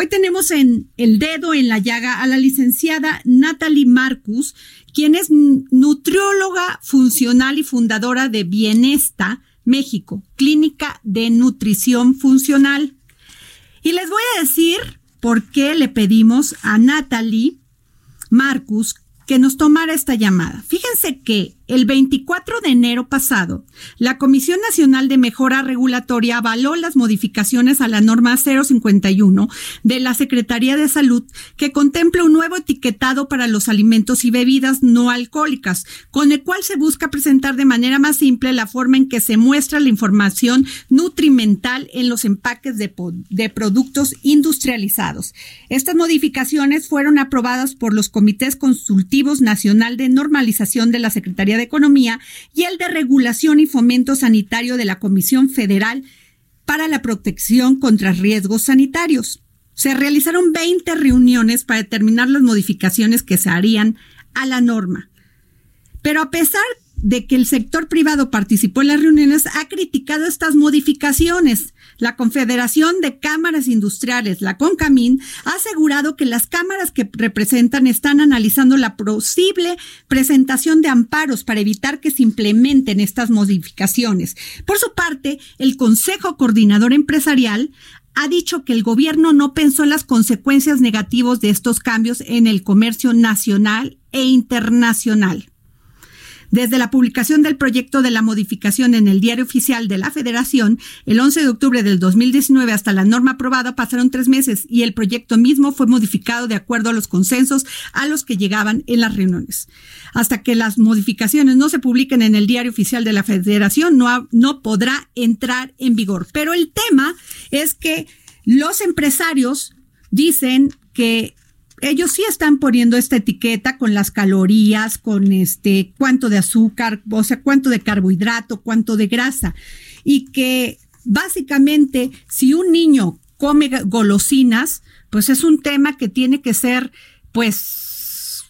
Hoy tenemos en el dedo en la llaga a la licenciada Natalie Marcus, quien es nutrióloga funcional y fundadora de Bienesta, México, Clínica de Nutrición Funcional. Y les voy a decir por qué le pedimos a Natalie Marcus que nos tomara esta llamada. Fíjense que el 24 de enero pasado, la Comisión Nacional de Mejora Regulatoria avaló las modificaciones a la norma 051 de la Secretaría de Salud que contempla un nuevo etiquetado para los alimentos y bebidas no alcohólicas, con el cual se busca presentar de manera más simple la forma en que se muestra la información nutrimental en los empaques de, de productos industrializados. Estas modificaciones fueron aprobadas por los comités consultivos nacional de normalización de la Secretaría de Economía y el de Regulación y Fomento Sanitario de la Comisión Federal para la Protección contra Riesgos Sanitarios. Se realizaron 20 reuniones para determinar las modificaciones que se harían a la norma. Pero a pesar de que el sector privado participó en las reuniones, ha criticado estas modificaciones. La Confederación de Cámaras Industriales, la CONCAMIN, ha asegurado que las cámaras que representan están analizando la posible presentación de amparos para evitar que se implementen estas modificaciones. Por su parte, el Consejo Coordinador Empresarial ha dicho que el gobierno no pensó en las consecuencias negativas de estos cambios en el comercio nacional e internacional. Desde la publicación del proyecto de la modificación en el Diario Oficial de la Federación, el 11 de octubre del 2019 hasta la norma aprobada pasaron tres meses y el proyecto mismo fue modificado de acuerdo a los consensos a los que llegaban en las reuniones. Hasta que las modificaciones no se publiquen en el Diario Oficial de la Federación, no, no podrá entrar en vigor. Pero el tema es que los empresarios dicen que ellos sí están poniendo esta etiqueta con las calorías, con este cuánto de azúcar, o sea, cuánto de carbohidrato, cuánto de grasa. Y que básicamente si un niño come golosinas, pues es un tema que tiene que ser pues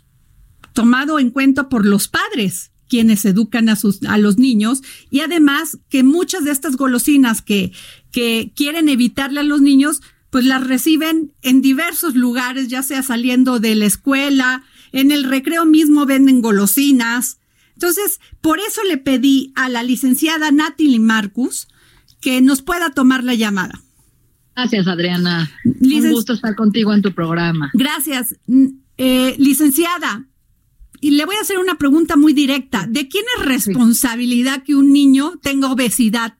tomado en cuenta por los padres quienes educan a sus a los niños y además que muchas de estas golosinas que que quieren evitarle a los niños pues las reciben en diversos lugares, ya sea saliendo de la escuela, en el recreo mismo venden golosinas. Entonces, por eso le pedí a la licenciada Natalie Marcus que nos pueda tomar la llamada. Gracias, Adriana. Un gusto estar contigo en tu programa. Gracias. Eh, licenciada, y le voy a hacer una pregunta muy directa. ¿De quién es responsabilidad que un niño tenga obesidad?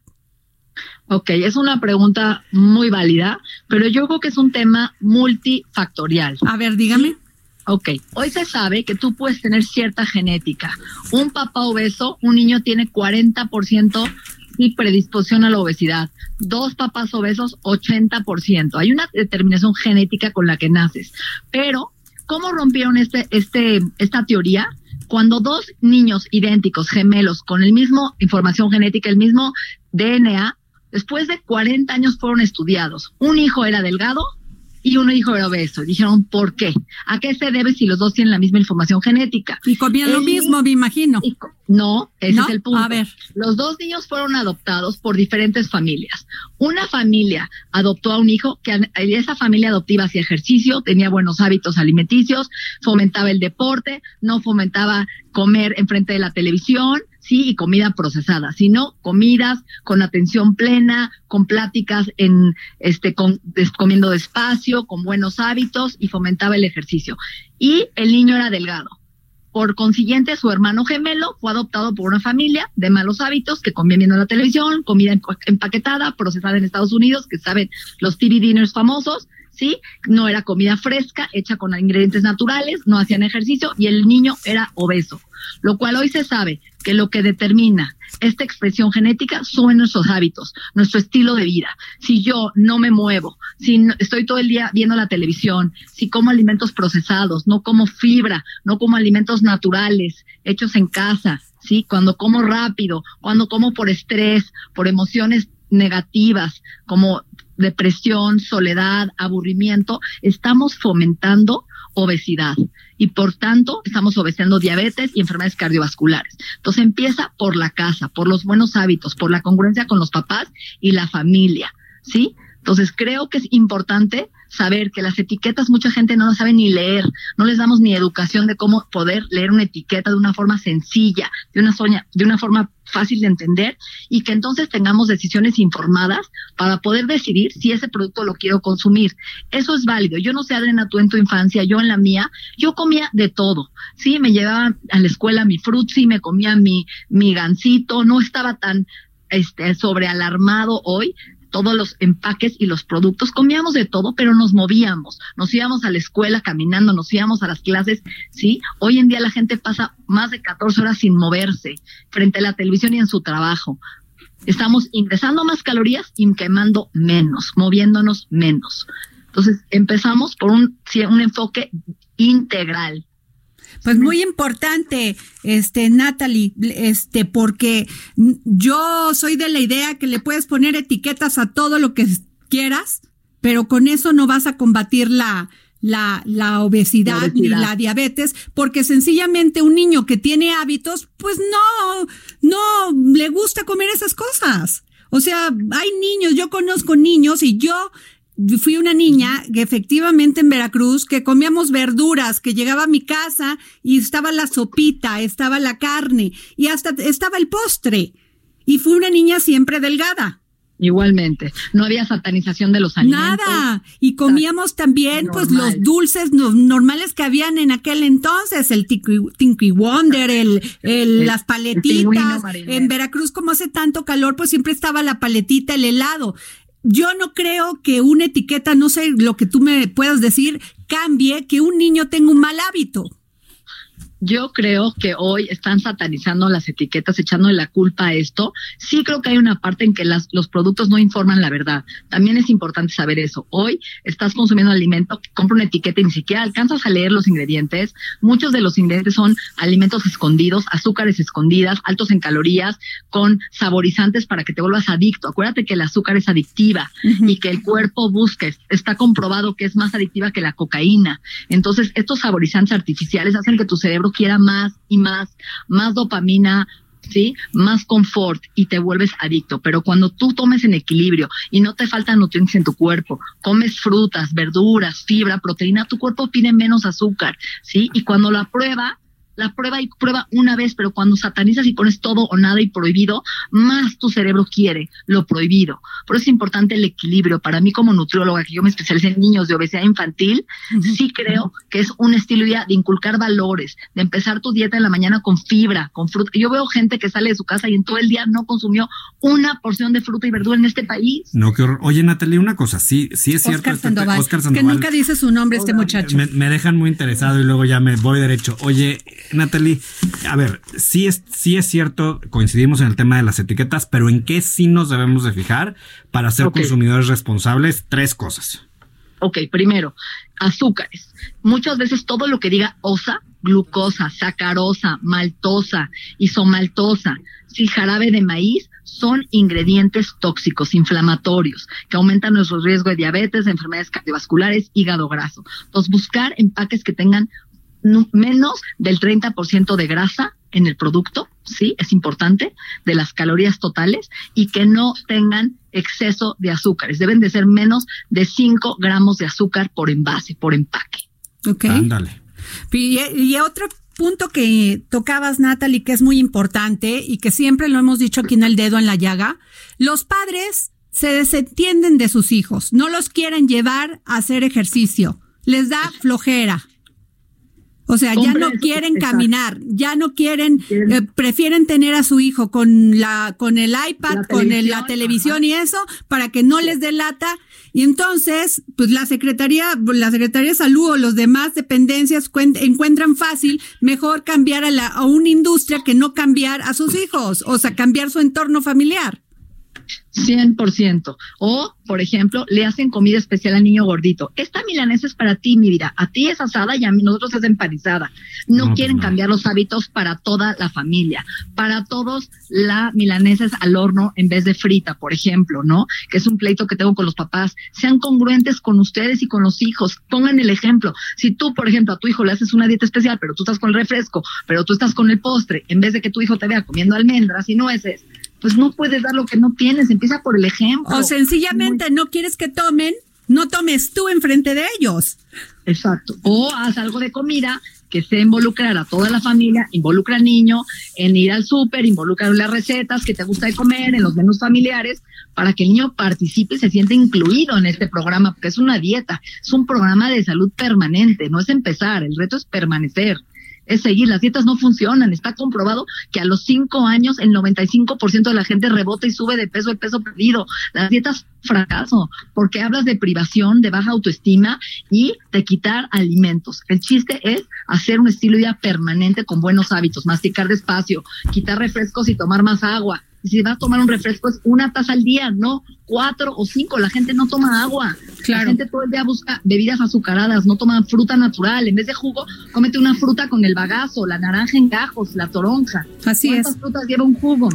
Ok, es una pregunta muy válida, pero yo creo que es un tema multifactorial. A ver, dígame. Ok, hoy se sabe que tú puedes tener cierta genética. Un papá obeso, un niño tiene 40% y predisposición a la obesidad. Dos papás obesos, 80%. Hay una determinación genética con la que naces. Pero, ¿cómo rompieron este, este, esta teoría? Cuando dos niños idénticos, gemelos, con el mismo información genética, el mismo DNA, Después de 40 años fueron estudiados. Un hijo era delgado y un hijo era obeso. Dijeron, ¿por qué? ¿A qué se debe si los dos tienen la misma información genética? Y comían lo mismo, me imagino. no, ese es el punto. A ver. Los dos niños fueron adoptados por diferentes familias. Una familia adoptó a un hijo que esa familia adoptiva hacía ejercicio, tenía buenos hábitos alimenticios, fomentaba el deporte, no fomentaba comer enfrente de la televisión, sí, y comida procesada, sino comidas con atención plena, con pláticas en, este, con, comiendo despacio, con buenos hábitos y fomentaba el ejercicio. Y el niño era delgado. Por consiguiente, su hermano gemelo fue adoptado por una familia de malos hábitos que comían viendo la televisión, comida empaquetada, procesada en Estados Unidos, que saben los TV dinners famosos, ¿sí? No era comida fresca, hecha con ingredientes naturales, no hacían ejercicio y el niño era obeso. Lo cual hoy se sabe que lo que determina esta expresión genética son nuestros hábitos, nuestro estilo de vida. Si yo no me muevo, si estoy todo el día viendo la televisión, si como alimentos procesados, no como fibra, no como alimentos naturales, hechos en casa, ¿sí? Cuando como rápido, cuando como por estrés, por emociones negativas, como depresión, soledad, aburrimiento, estamos fomentando obesidad y por tanto estamos obedeciendo diabetes y enfermedades cardiovasculares. Entonces empieza por la casa, por los buenos hábitos, por la congruencia con los papás y la familia, ¿sí? Entonces creo que es importante saber que las etiquetas mucha gente no sabe ni leer, no les damos ni educación de cómo poder leer una etiqueta de una forma sencilla, de una, de una forma fácil de entender y que entonces tengamos decisiones informadas para poder decidir si ese producto lo quiero consumir. Eso es válido. Yo no sé, Adriana, tú en tu infancia, yo en la mía, yo comía de todo. Sí, me llevaba a la escuela mi frutzi, me comía mi, mi gansito, no estaba tan este, sobrealarmado hoy todos los empaques y los productos, comíamos de todo, pero nos movíamos, nos íbamos a la escuela caminando, nos íbamos a las clases, ¿sí? Hoy en día la gente pasa más de 14 horas sin moverse frente a la televisión y en su trabajo. Estamos ingresando más calorías y quemando menos, moviéndonos menos. Entonces, empezamos por un, un enfoque integral, pues muy importante, este, Natalie, este, porque yo soy de la idea que le puedes poner etiquetas a todo lo que quieras, pero con eso no vas a combatir la, la, la, obesidad, ni la diabetes, porque sencillamente un niño que tiene hábitos, pues no, no le gusta comer esas cosas. O sea, hay niños, yo conozco niños y yo fui una niña que efectivamente en Veracruz, que comíamos verduras, que llegaba a mi casa y estaba la sopita, estaba la carne y hasta estaba el postre. Y fui una niña siempre delgada. Igualmente, no había satanización de los alimentos. Nada, y comíamos también pues los dulces normales que habían en aquel entonces, el Tinky Wonder, el, el, las paletitas. en Veracruz como hace tanto calor, pues siempre estaba la paletita, el helado yo no creo que una etiqueta, no sé lo que tú me puedas decir, cambie que un niño tenga un mal hábito. Yo creo que hoy están satanizando las etiquetas, echándole la culpa a esto. Sí creo que hay una parte en que las, los productos no informan la verdad. También es importante saber eso. Hoy estás consumiendo alimento, compra una etiqueta y ni siquiera alcanzas a leer los ingredientes. Muchos de los ingredientes son alimentos escondidos, azúcares escondidas, altos en calorías, con saborizantes para que te vuelvas adicto. Acuérdate que el azúcar es adictiva y que el cuerpo busca, está comprobado que es más adictiva que la cocaína. Entonces, estos saborizantes artificiales hacen que tu cerebro quiera más y más, más dopamina, ¿sí? Más confort y te vuelves adicto. Pero cuando tú tomes en equilibrio y no te faltan nutrientes en tu cuerpo, comes frutas, verduras, fibra, proteína, tu cuerpo pide menos azúcar, ¿sí? Y cuando la prueba, la prueba y prueba una vez, pero cuando satanizas y pones todo o nada y prohibido, más tu cerebro quiere lo prohibido. Por eso es importante el equilibrio. Para mí como nutrióloga, que yo me especialicé en niños de obesidad infantil, sí creo que es un estilo de, de inculcar valores, de empezar tu dieta en la mañana con fibra, con fruta. Yo veo gente que sale de su casa y en todo el día no consumió una porción de fruta y verdura en este país. No, qué horror. Oye, Natalie, una cosa, sí, sí es cierto. Este Oscar Sandoval, Que nunca dice su nombre este muchacho. Me, me dejan muy interesado y luego ya me voy derecho. Oye, Natalie, a ver, sí es, sí es cierto, coincidimos en el tema de las etiquetas, pero ¿en qué sí nos debemos de fijar para ser consumidores responsables? Tres cosas. Ok, primero, azúcares. Muchas veces todo lo que diga osa, glucosa, sacarosa, maltosa, isomaltosa, si jarabe de maíz, son ingredientes tóxicos, inflamatorios, que aumentan nuestro riesgo de diabetes, de enfermedades cardiovasculares, hígado graso. Entonces, buscar empaques que tengan menos del 30% de grasa en el producto, sí, es importante, de las calorías totales y que no tengan exceso de azúcares. Deben de ser menos de 5 gramos de azúcar por envase, por empaque. Ok. Ándale. Y, y otro punto que tocabas, Natalie, que es muy importante y que siempre lo hemos dicho aquí en el dedo en la llaga, los padres se desentienden de sus hijos, no los quieren llevar a hacer ejercicio, les da flojera O sea, ya no quieren caminar, ya no quieren, eh, prefieren tener a su hijo con la, con el iPad, con la televisión y eso, para que no les delata. Y entonces, pues la Secretaría, la Secretaría de Salud o los demás dependencias encuentran fácil mejor cambiar a, la, a una industria que no cambiar a sus hijos, o sea, cambiar su entorno familiar. 100%. O, por ejemplo, le hacen comida especial al niño gordito. Esta milanesa es para ti, mi vida. A ti es asada y a nosotros es empanizada. No, pues quieren cambiar los hábitos para toda la familia. Para todos, la milanesa es al horno en vez de frita, por ejemplo, ¿no? Que es un pleito que tengo con los papás. Sean congruentes con ustedes y con los hijos. Pongan el ejemplo. Si tú, por ejemplo, a tu hijo le haces una dieta especial, pero tú estás con el refresco, pero tú estás con el postre, en vez de que tu hijo te vea comiendo almendras y nueces, pues no puedes dar lo que no tienes, empieza por el ejemplo. O sencillamente no quieres que tomen, no tomes tú enfrente de ellos. Exacto. O haz algo de comida que se involucrar a toda la familia, involucra al niño en ir al súper, involucra en las recetas que te gusta de comer, en los menús familiares, para que el niño participe y se sienta incluido en este programa, porque es una dieta, es un programa de salud permanente, no es empezar, el reto es permanecer es seguir. Las dietas no funcionan. Está comprobado que a los cinco años el 95% de la gente rebota y sube de peso el peso perdido. Las dietas fracaso, porque hablas de privación, de baja autoestima y de quitar alimentos. El chiste es hacer un estilo de vida permanente con buenos hábitos, masticar despacio, quitar refrescos y tomar más agua, y si vas a tomar un refresco es una taza al día, no cuatro o cinco. La gente no toma agua. La gente todo el día busca bebidas azucaradas, no toma fruta natural. En vez de jugo, cómete una fruta con el bagazo, la naranja en gajos, la toronja. Así ¿Cuántas es. frutas lleva un jugo?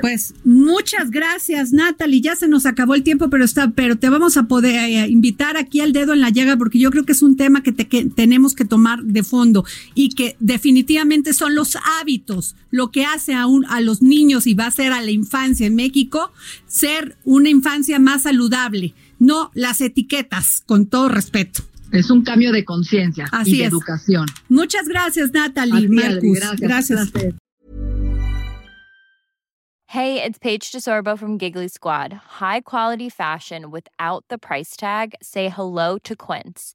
Pues muchas gracias, Natalie. Ya se nos acabó el tiempo, pero está, pero te vamos a poder eh, invitar aquí al dedo en la llaga porque yo creo que es un tema que, que tenemos que tomar de fondo y que definitivamente son los hábitos, lo que hace a, un, a los niños y va a ser al la infancia en México ser una infancia más saludable, no las etiquetas, con todo respeto. Es un cambio de conciencia y de educación. Muchas gracias, Natalie. Marcus. Gracias. gracias. Hey, it's Paige DeSorbo from Giggly Squad. High quality fashion without the price tag. Say hello to Quince.